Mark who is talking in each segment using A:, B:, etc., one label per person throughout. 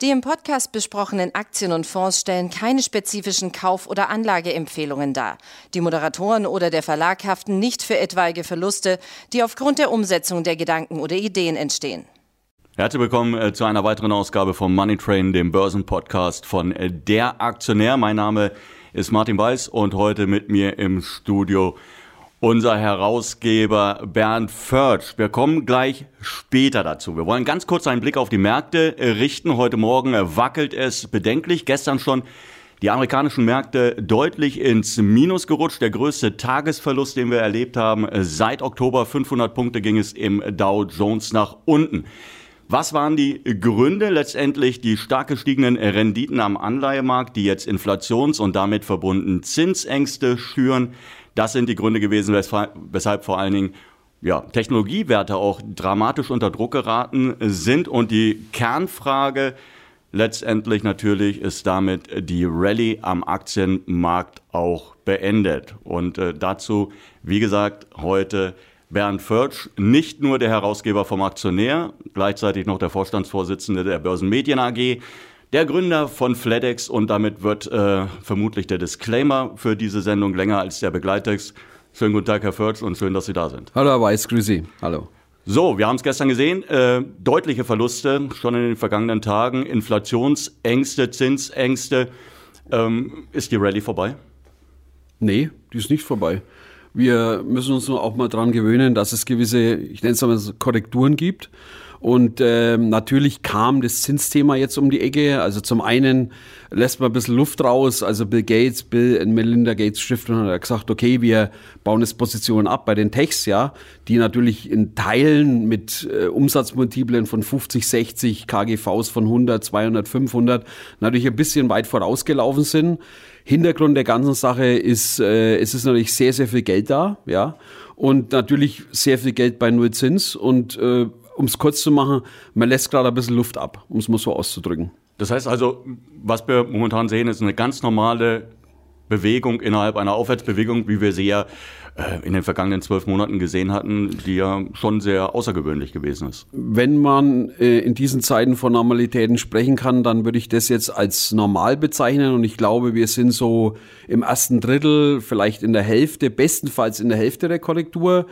A: Die im Podcast besprochenen Aktien und Fonds stellen keine spezifischen Kauf- oder Anlageempfehlungen dar. Die Moderatoren oder der Verlag haften nicht für etwaige Verluste, die aufgrund der Umsetzung der Gedanken oder Ideen entstehen.
B: Herzlich willkommen äh, zu einer weiteren Ausgabe vom Money Train, dem Börsenpodcast von äh, Der Aktionär. Mein Name ist Martin Weiß und heute mit mir im Studio unser Herausgeber Bernd Förtsch. Wir kommen gleich später dazu. Wir wollen ganz kurz einen Blick auf die Märkte richten. Heute Morgen wackelt es bedenklich. Gestern schon die amerikanischen Märkte deutlich ins Minus gerutscht. Der größte Tagesverlust, den wir erlebt haben. Seit Oktober 500 Punkte ging es im Dow Jones nach unten. Was waren die Gründe? Letztendlich die stark gestiegenen Renditen am Anleihemarkt, die jetzt Inflations- und damit verbunden Zinsängste schüren. Das sind die Gründe gewesen, weshalb vor allen Dingen ja, Technologiewerte auch dramatisch unter Druck geraten sind. Und die Kernfrage letztendlich natürlich ist damit die Rallye am Aktienmarkt auch beendet. Und äh, dazu, wie gesagt, heute Bernd Förtsch, nicht nur der Herausgeber vom Aktionär, gleichzeitig noch der Vorstandsvorsitzende der Börsenmedien AG, der Gründer von FedEx und damit wird äh, vermutlich der Disclaimer für diese Sendung länger als der Begleittext. Schönen guten Tag, Herr Förtsch, und schön, dass Sie da sind.
C: Hallo, Herr Weiß, grüß Sie. Hallo.
B: So, wir haben es gestern gesehen, äh, deutliche Verluste schon in den vergangenen Tagen, Inflationsängste, Zinsängste. Ähm, ist die Rallye vorbei?
C: Nee, die ist nicht vorbei. Wir müssen uns nur auch mal dran gewöhnen, dass es gewisse, ich nenne es mal Korrekturen gibt. Und ähm, natürlich kam das Zinsthema jetzt um die Ecke. Also zum einen lässt man ein bisschen Luft raus. Also Bill Gates, Bill und Melinda Gates Stiftung hat gesagt, okay, wir bauen jetzt Positionen ab bei den Techs, ja, die natürlich in Teilen mit äh, Umsatzmultiplen von 50, 60, KGVs von 100, 200, 500 natürlich ein bisschen weit vorausgelaufen sind. Hintergrund der ganzen Sache ist, äh, es ist natürlich sehr, sehr viel Geld da, ja, und natürlich sehr viel Geld bei Nullzins und äh, um es kurz zu machen, man lässt gerade ein bisschen Luft ab, um es mal so auszudrücken.
B: Das heißt also, was wir momentan sehen, ist eine ganz normale Bewegung innerhalb einer Aufwärtsbewegung, wie wir sie ja äh, in den vergangenen zwölf Monaten gesehen hatten, die ja schon sehr außergewöhnlich gewesen ist.
C: Wenn man äh, in diesen Zeiten von Normalitäten sprechen kann, dann würde ich das jetzt als normal bezeichnen und ich glaube, wir sind so im ersten Drittel, vielleicht in der Hälfte, bestenfalls in der Hälfte der Korrektur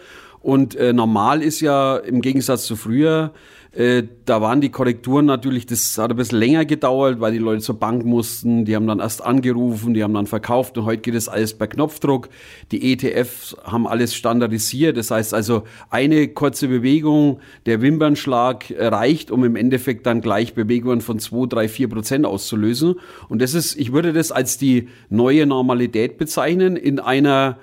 C: und äh, normal ist ja im Gegensatz zu früher, äh, da waren die Korrekturen natürlich, das hat ein bisschen länger gedauert, weil die Leute zur Bank mussten, die haben dann erst angerufen, die haben dann verkauft und heute geht es alles per Knopfdruck. Die ETFs haben alles standardisiert, das heißt also eine kurze Bewegung, der Wimpernschlag reicht, um im Endeffekt dann gleich Bewegungen von 2, 3, 4 Prozent auszulösen. Und das ist, ich würde das als die neue Normalität bezeichnen in einer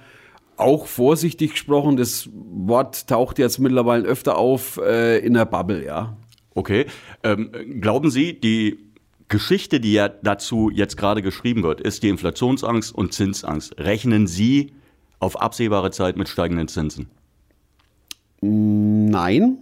C: auch vorsichtig gesprochen, das Wort taucht jetzt mittlerweile öfter auf äh, in der Bubble, ja.
B: Okay. Ähm, glauben Sie, die Geschichte, die ja dazu jetzt gerade geschrieben wird, ist die Inflationsangst und Zinsangst. Rechnen Sie auf absehbare Zeit mit steigenden Zinsen?
C: Nein,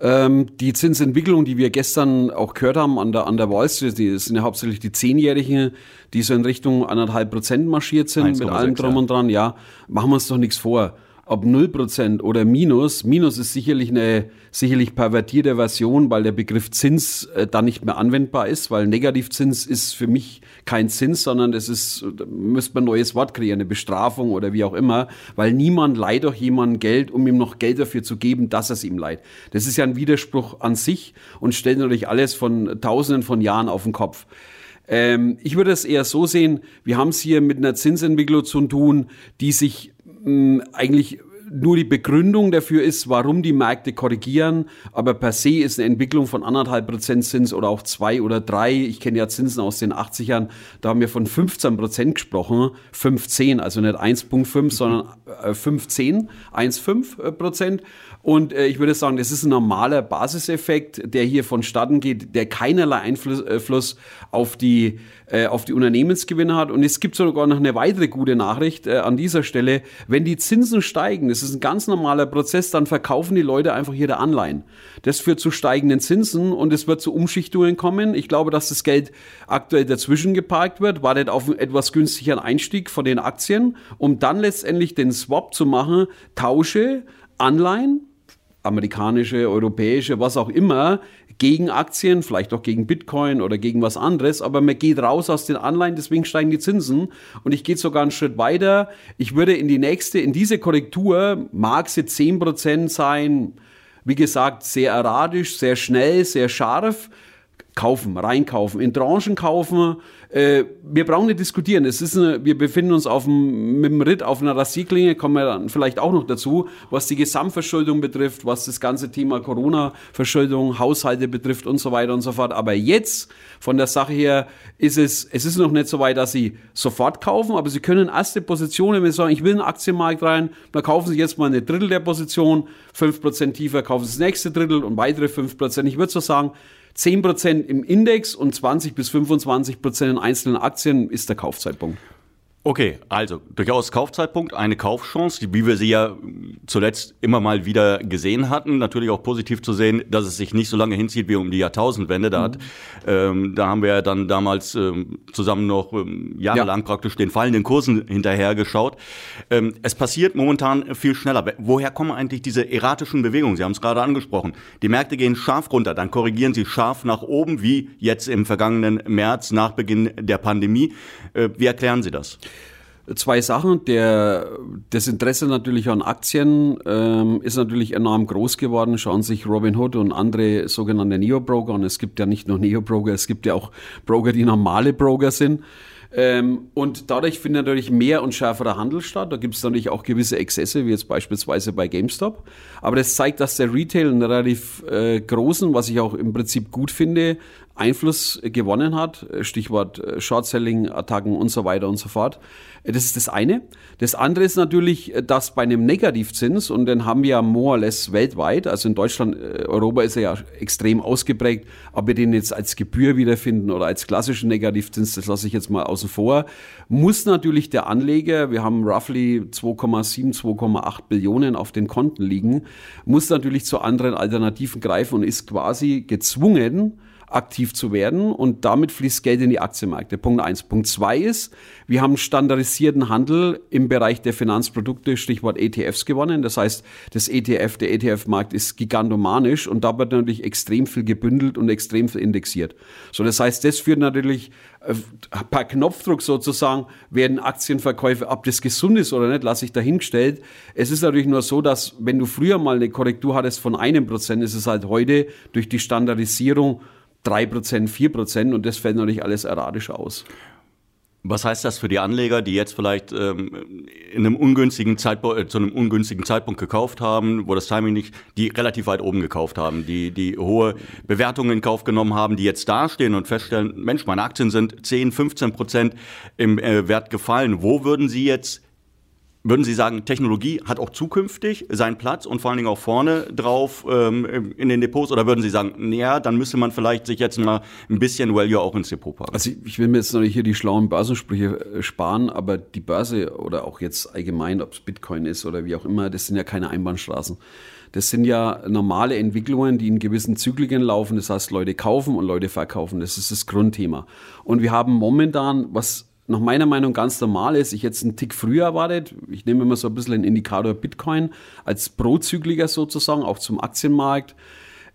C: ähm, die Zinsentwicklung, die wir gestern auch gehört haben an der, an der Wall Street, die sind ja hauptsächlich die Zehnjährigen, die so in Richtung anderthalb Prozent marschiert sind, mit allem drum und dran. Ja, machen wir uns doch nichts vor ob 0% oder Minus. Minus ist sicherlich eine sicherlich pervertierte Version, weil der Begriff Zins äh, dann nicht mehr anwendbar ist, weil Negativzins ist für mich kein Zins, sondern das ist, da müsste man ein neues Wort kreieren, eine Bestrafung oder wie auch immer, weil niemand leiht doch jemandem Geld, um ihm noch Geld dafür zu geben, dass es ihm leiht. Das ist ja ein Widerspruch an sich und stellt natürlich alles von Tausenden von Jahren auf den Kopf. Ähm, ich würde es eher so sehen, wir haben es hier mit einer Zinsentwicklung zu tun, die sich eigentlich nur die Begründung dafür ist, warum die Märkte korrigieren, aber per se ist eine Entwicklung von anderthalb Prozent Zins oder auch zwei oder drei. Ich kenne ja Zinsen aus den 80ern, da haben wir von 15 Prozent gesprochen, 15, also nicht 1,5, sondern 15, äh, 1,5 Prozent. Und äh, ich würde sagen, das ist ein normaler Basiseffekt, der hier vonstatten geht, der keinerlei Einfluss äh, auf die äh, auf die Unternehmensgewinne hat. Und es gibt sogar noch eine weitere gute Nachricht äh, an dieser Stelle. Wenn die Zinsen steigen, das ist ein ganz normaler Prozess, dann verkaufen die Leute einfach ihre Anleihen. Das führt zu steigenden Zinsen und es wird zu Umschichtungen kommen. Ich glaube, dass das Geld aktuell dazwischen geparkt wird, wartet auf einen etwas günstigeren Einstieg von den Aktien, um dann letztendlich den Swap zu machen, tausche Anleihen amerikanische, europäische, was auch immer, gegen Aktien, vielleicht auch gegen Bitcoin oder gegen was anderes, aber man geht raus aus den Anleihen, deswegen steigen die Zinsen. Und ich gehe sogar einen Schritt weiter. Ich würde in die nächste, in diese Korrektur, mag sie 10% sein, wie gesagt, sehr erratisch, sehr schnell, sehr scharf kaufen, reinkaufen, in Tranchen kaufen. Äh, wir brauchen nicht diskutieren. Es ist eine, wir befinden uns auf dem, mit dem Ritt auf einer Rasierklinge, kommen wir dann vielleicht auch noch dazu, was die Gesamtverschuldung betrifft, was das ganze Thema Corona-Verschuldung, Haushalte betrifft und so weiter und so fort. Aber jetzt von der Sache her ist es, es ist noch nicht so weit, dass Sie sofort kaufen, aber Sie können erste Positionen, wenn Sie sagen, ich will in den Aktienmarkt rein, dann kaufen Sie jetzt mal eine Drittel der Position, fünf Prozent tiefer, kaufen Sie das nächste Drittel und weitere fünf Prozent. Ich würde so sagen, 10% im Index und 20 bis 25% in einzelnen Aktien ist der Kaufzeitpunkt.
B: Okay, also durchaus Kaufzeitpunkt, eine Kaufchance, wie wir sie ja zuletzt immer mal wieder gesehen hatten. Natürlich auch positiv zu sehen, dass es sich nicht so lange hinzieht wie um die Jahrtausendwende. Da, mhm. hat, ähm, da haben wir ja dann damals ähm, zusammen noch ähm, jahrelang ja. praktisch den fallenden Kursen hinterhergeschaut. Ähm, es passiert momentan viel schneller. Woher kommen eigentlich diese erratischen Bewegungen? Sie haben es gerade angesprochen. Die Märkte gehen scharf runter, dann korrigieren sie scharf nach oben, wie jetzt im vergangenen März nach Beginn der Pandemie. Äh, wie erklären Sie das?
C: Zwei Sachen. Der, das Interesse natürlich an Aktien ähm, ist natürlich enorm groß geworden. Schauen sich Robinhood und andere sogenannte Neo-Broker an. Es gibt ja nicht nur Neo-Broker, es gibt ja auch Broker, die normale Broker sind. Ähm, und dadurch findet natürlich mehr und schärferer Handel statt. Da gibt es natürlich auch gewisse Exzesse, wie jetzt beispielsweise bei GameStop. Aber das zeigt, dass der Retail einen relativ äh, großen, was ich auch im Prinzip gut finde, Einfluss gewonnen hat. Stichwort äh, Short-Selling, Attacken und so weiter und so fort. Das ist das eine. Das andere ist natürlich, dass bei einem Negativzins, und den haben wir ja more or less weltweit, also in Deutschland, äh, Europa ist er ja extrem ausgeprägt, ob wir den jetzt als Gebühr wiederfinden oder als klassischen Negativzins, das lasse ich jetzt mal außen vor, muss natürlich der Anleger, wir haben roughly 2,7, 2,8 Billionen auf den Konten liegen, muss natürlich zu anderen Alternativen greifen und ist quasi gezwungen, aktiv zu werden und damit fließt Geld in die Aktienmärkte. Punkt eins. Punkt zwei ist, wir haben standardisierten Handel im Bereich der Finanzprodukte, Stichwort ETFs gewonnen. Das heißt, das ETF, der ETF-Markt ist gigantomanisch und da wird natürlich extrem viel gebündelt und extrem viel indexiert. So, das heißt, das führt natürlich äh, per Knopfdruck sozusagen werden Aktienverkäufe, ob das gesund ist oder nicht, lasse ich dahingestellt. Es ist natürlich nur so, dass wenn du früher mal eine Korrektur hattest von einem Prozent, ist es halt heute durch die Standardisierung 3%, 4% und das fällt natürlich alles erratisch aus.
B: Was heißt das für die Anleger, die jetzt vielleicht ähm, in einem ungünstigen Zeitpunkt, äh, zu einem ungünstigen Zeitpunkt gekauft haben, wo das Timing nicht, die relativ weit oben gekauft haben, die, die hohe Bewertungen in Kauf genommen haben, die jetzt dastehen und feststellen, Mensch, meine Aktien sind 10, 15 Prozent im äh, Wert gefallen. Wo würden Sie jetzt würden Sie sagen, Technologie hat auch zukünftig seinen Platz und vor allen Dingen auch vorne drauf ähm, in den Depots? Oder würden Sie sagen, ja, dann müsste man vielleicht sich jetzt mal ein bisschen Value auch ins Depot packen?
C: Also ich will mir jetzt natürlich hier die schlauen Börsensprüche äh, sparen, aber die Börse oder auch jetzt allgemein, ob es Bitcoin ist oder wie auch immer, das sind ja keine Einbahnstraßen. Das sind ja normale Entwicklungen, die in gewissen Zykliken laufen. Das heißt, Leute kaufen und Leute verkaufen. Das ist das Grundthema. Und wir haben momentan, was nach meiner Meinung ganz normal ist. Ich jetzt einen Tick früher erwartet. Ich nehme immer so ein bisschen einen Indikator Bitcoin als Prozykliker sozusagen, auch zum Aktienmarkt.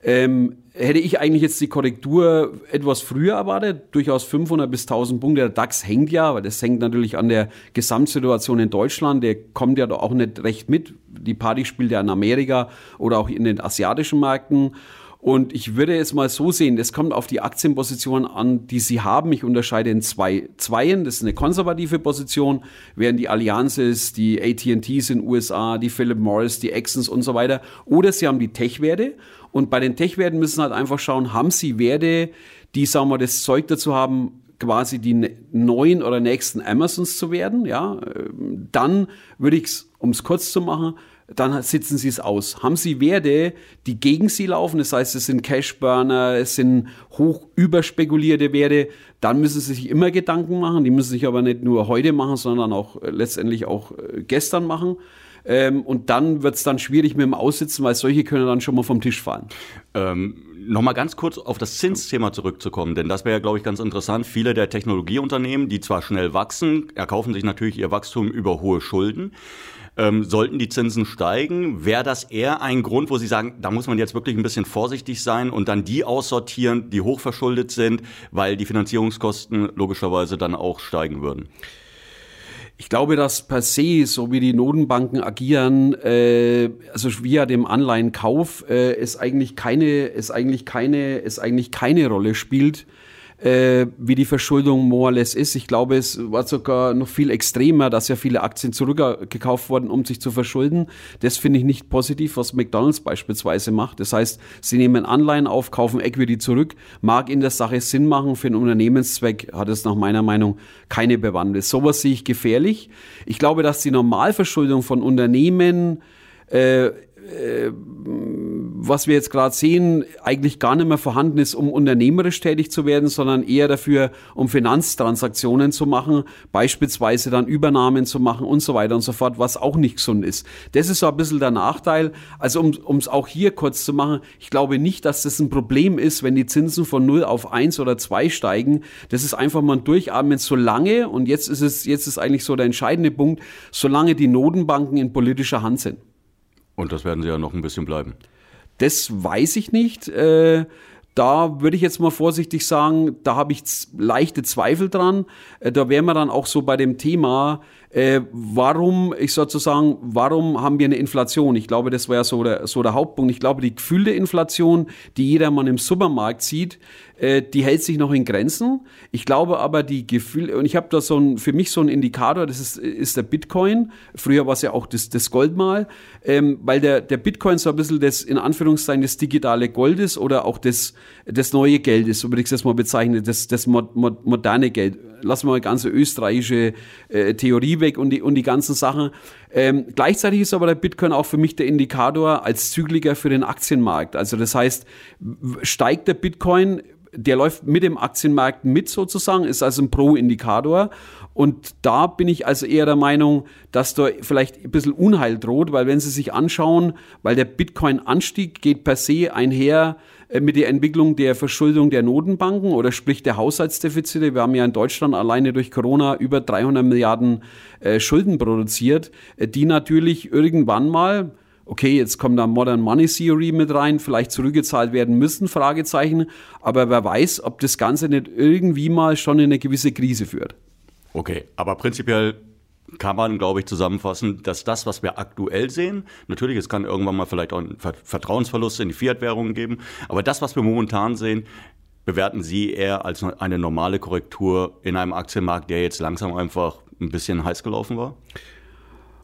C: Ähm, hätte ich eigentlich jetzt die Korrektur etwas früher erwartet, durchaus 500 bis 1000 Punkte. Der DAX hängt ja, weil das hängt natürlich an der Gesamtsituation in Deutschland. Der kommt ja da auch nicht recht mit. Die Party spielt ja in Amerika oder auch in den asiatischen Märkten. Und ich würde es mal so sehen, es kommt auf die Aktienposition an, die Sie haben. Ich unterscheide in zwei Zweien. Das ist eine konservative Position, während die Alliances, die AT&Ts in den USA, die Philip Morris, die Exxons und so weiter. Oder Sie haben die Tech-Werte. Und bei den Tech-Werten müssen halt einfach schauen, haben Sie Werte, die, sagen wir, das Zeug dazu haben, quasi die ne-, neuen oder nächsten Amazons zu werden, ja, dann würde ich es, um es kurz zu machen, dann sitzen sie es aus. Haben sie Werte, die gegen sie laufen, das heißt, es sind Cashburner, es sind hoch überspekulierte Werte, dann müssen sie sich immer Gedanken machen. Die müssen sich aber nicht nur heute machen, sondern auch äh, letztendlich auch äh, gestern machen. Ähm, und dann wird es dann schwierig mit dem Aussitzen, weil solche können dann schon mal vom Tisch fallen.
B: Ähm Nochmal ganz kurz auf das Zinsthema zurückzukommen, denn das wäre ja, glaube ich, ganz interessant. Viele der Technologieunternehmen, die zwar schnell wachsen, erkaufen sich natürlich ihr Wachstum über hohe Schulden. Ähm, sollten die Zinsen steigen, wäre das eher ein Grund, wo Sie sagen, da muss man jetzt wirklich ein bisschen vorsichtig sein und dann die aussortieren, die hochverschuldet sind, weil die Finanzierungskosten logischerweise dann auch steigen würden?
C: Ich glaube, dass per se, so wie die Notenbanken agieren, äh, also via dem Anleihenkauf, äh, es eigentlich keine, es eigentlich keine, es eigentlich keine Rolle spielt, äh, wie die Verschuldung more or less ist. Ich glaube, es war sogar noch viel extremer, dass ja viele Aktien zurückgekauft wurden, um sich zu verschulden. Das finde ich nicht positiv, was McDonald's beispielsweise macht. Das heißt, sie nehmen Anleihen auf, kaufen Equity zurück. Mag in der Sache Sinn machen, für einen Unternehmenszweck hat es nach meiner Meinung keine Bewandtnis. Sowas sehe ich gefährlich. Ich glaube, dass die Normalverschuldung von Unternehmen äh, äh, was wir jetzt gerade sehen, eigentlich gar nicht mehr vorhanden ist, um unternehmerisch tätig zu werden, sondern eher dafür, um Finanztransaktionen zu machen, beispielsweise dann Übernahmen zu machen und so weiter und so fort, was auch nicht gesund ist. Das ist so ein bisschen der Nachteil. Also um es auch hier kurz zu machen, ich glaube nicht, dass das ein Problem ist, wenn die Zinsen von 0 auf 1 oder 2 steigen. Das ist einfach mal ein Durchatmen, solange, und jetzt ist es, jetzt ist eigentlich so der entscheidende Punkt, solange die Notenbanken in politischer Hand sind.
B: Und das werden sie ja noch ein bisschen bleiben.
C: Das weiß ich nicht. Äh, da würde ich jetzt mal vorsichtig sagen, da habe ich leichte Zweifel dran. Äh, da wären wir dann auch so bei dem Thema, äh, warum, ich sozusagen, warum haben wir eine Inflation? Ich glaube, das wäre so der, so der Hauptpunkt. Ich glaube, die gefühlte Inflation, die jedermann im Supermarkt sieht, die hält sich noch in Grenzen. Ich glaube aber, die Gefühle, und ich habe da so ein, für mich so einen Indikator, das ist, ist der Bitcoin. Früher war es ja auch das, das Gold mal, ähm, weil der, der Bitcoin so ein bisschen das, in Anführungszeichen, das digitale Gold ist oder auch das, das neue Geld ist, so würde ich das mal bezeichnen, das, das moderne Geld lassen wir mal ganze österreichische äh, Theorie weg und die, und die ganzen Sachen. Ähm, gleichzeitig ist aber der Bitcoin auch für mich der Indikator als Zykliker für den Aktienmarkt. Also das heißt, steigt der Bitcoin, der läuft mit dem Aktienmarkt mit sozusagen, ist also ein Pro-Indikator. Und da bin ich also eher der Meinung, dass da vielleicht ein bisschen Unheil droht, weil wenn Sie sich anschauen, weil der Bitcoin-Anstieg geht per se einher mit der Entwicklung der Verschuldung der Notenbanken oder sprich der Haushaltsdefizite. Wir haben ja in Deutschland alleine durch Corona über 300 Milliarden äh, Schulden produziert, äh, die natürlich irgendwann mal okay, jetzt kommt da Modern Money Theory mit rein, vielleicht zurückgezahlt werden müssen, Fragezeichen. Aber wer weiß, ob das Ganze nicht irgendwie mal schon in eine gewisse Krise führt.
B: Okay, aber prinzipiell kann man, glaube ich, zusammenfassen, dass das, was wir aktuell sehen, natürlich, es kann irgendwann mal vielleicht auch einen Vertrauensverlust in die Fiat-Währungen geben, aber das, was wir momentan sehen, bewerten Sie eher als eine normale Korrektur in einem Aktienmarkt, der jetzt langsam einfach ein bisschen heiß gelaufen war?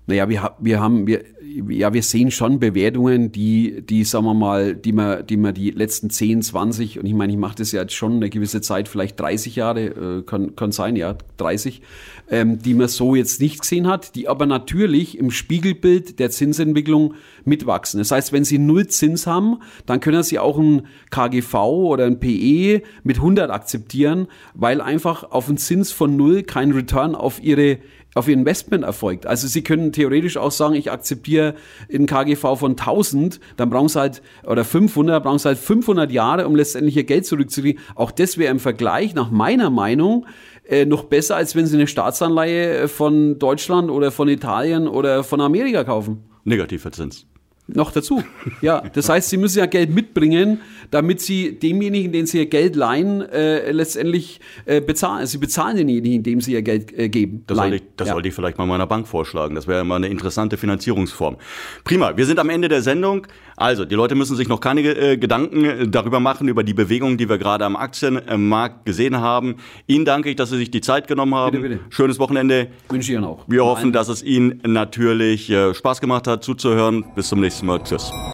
C: Naja, wir, wir haben, wir, ja, wir sehen schon Bewertungen, die, die, sagen wir mal, die man, die man die letzten 10, 20, und ich meine, ich mache das ja jetzt schon eine gewisse Zeit, vielleicht 30 Jahre, äh, kann, kann sein, ja, 30, ähm, die man so jetzt nicht gesehen hat, die aber natürlich im Spiegelbild der Zinsentwicklung mitwachsen. Das heißt, wenn Sie null Zins haben, dann können Sie auch ein KGV oder ein PE mit 100 akzeptieren, weil einfach auf einen Zins von null kein Return auf Ihre auf ihr Investment erfolgt. Also Sie können theoretisch auch sagen, ich akzeptiere in KGV von 1000, dann brauchen Sie halt, oder 500, brauchen Sie halt 500 Jahre, um letztendlich Ihr Geld zurückzukriegen. Auch das wäre im Vergleich nach meiner Meinung äh, noch besser, als wenn Sie eine Staatsanleihe von Deutschland oder von Italien oder von Amerika kaufen.
B: Negativer Zins.
C: Noch dazu. Ja, das heißt, sie müssen ja Geld mitbringen, damit sie demjenigen, den sie ihr Geld leihen, äh, letztendlich äh, bezahlen. Sie bezahlen denjenigen, dem sie ihr Geld äh, geben.
B: Das, sollte ich, das ja. sollte ich vielleicht mal meiner Bank vorschlagen. Das wäre mal eine interessante Finanzierungsform. Prima, wir sind am Ende der Sendung. Also, die Leute müssen sich noch keine äh, Gedanken äh, darüber machen, über die Bewegungen, die wir gerade am Aktienmarkt gesehen haben. Ihnen danke ich, dass Sie sich die Zeit genommen haben. Bitte, bitte. Schönes Wochenende.
C: Wünsche ich Ihnen auch.
B: Wir hoffen, dass es Ihnen natürlich äh, Spaß gemacht hat, zuzuhören. Bis zum nächsten Mal. Muchas.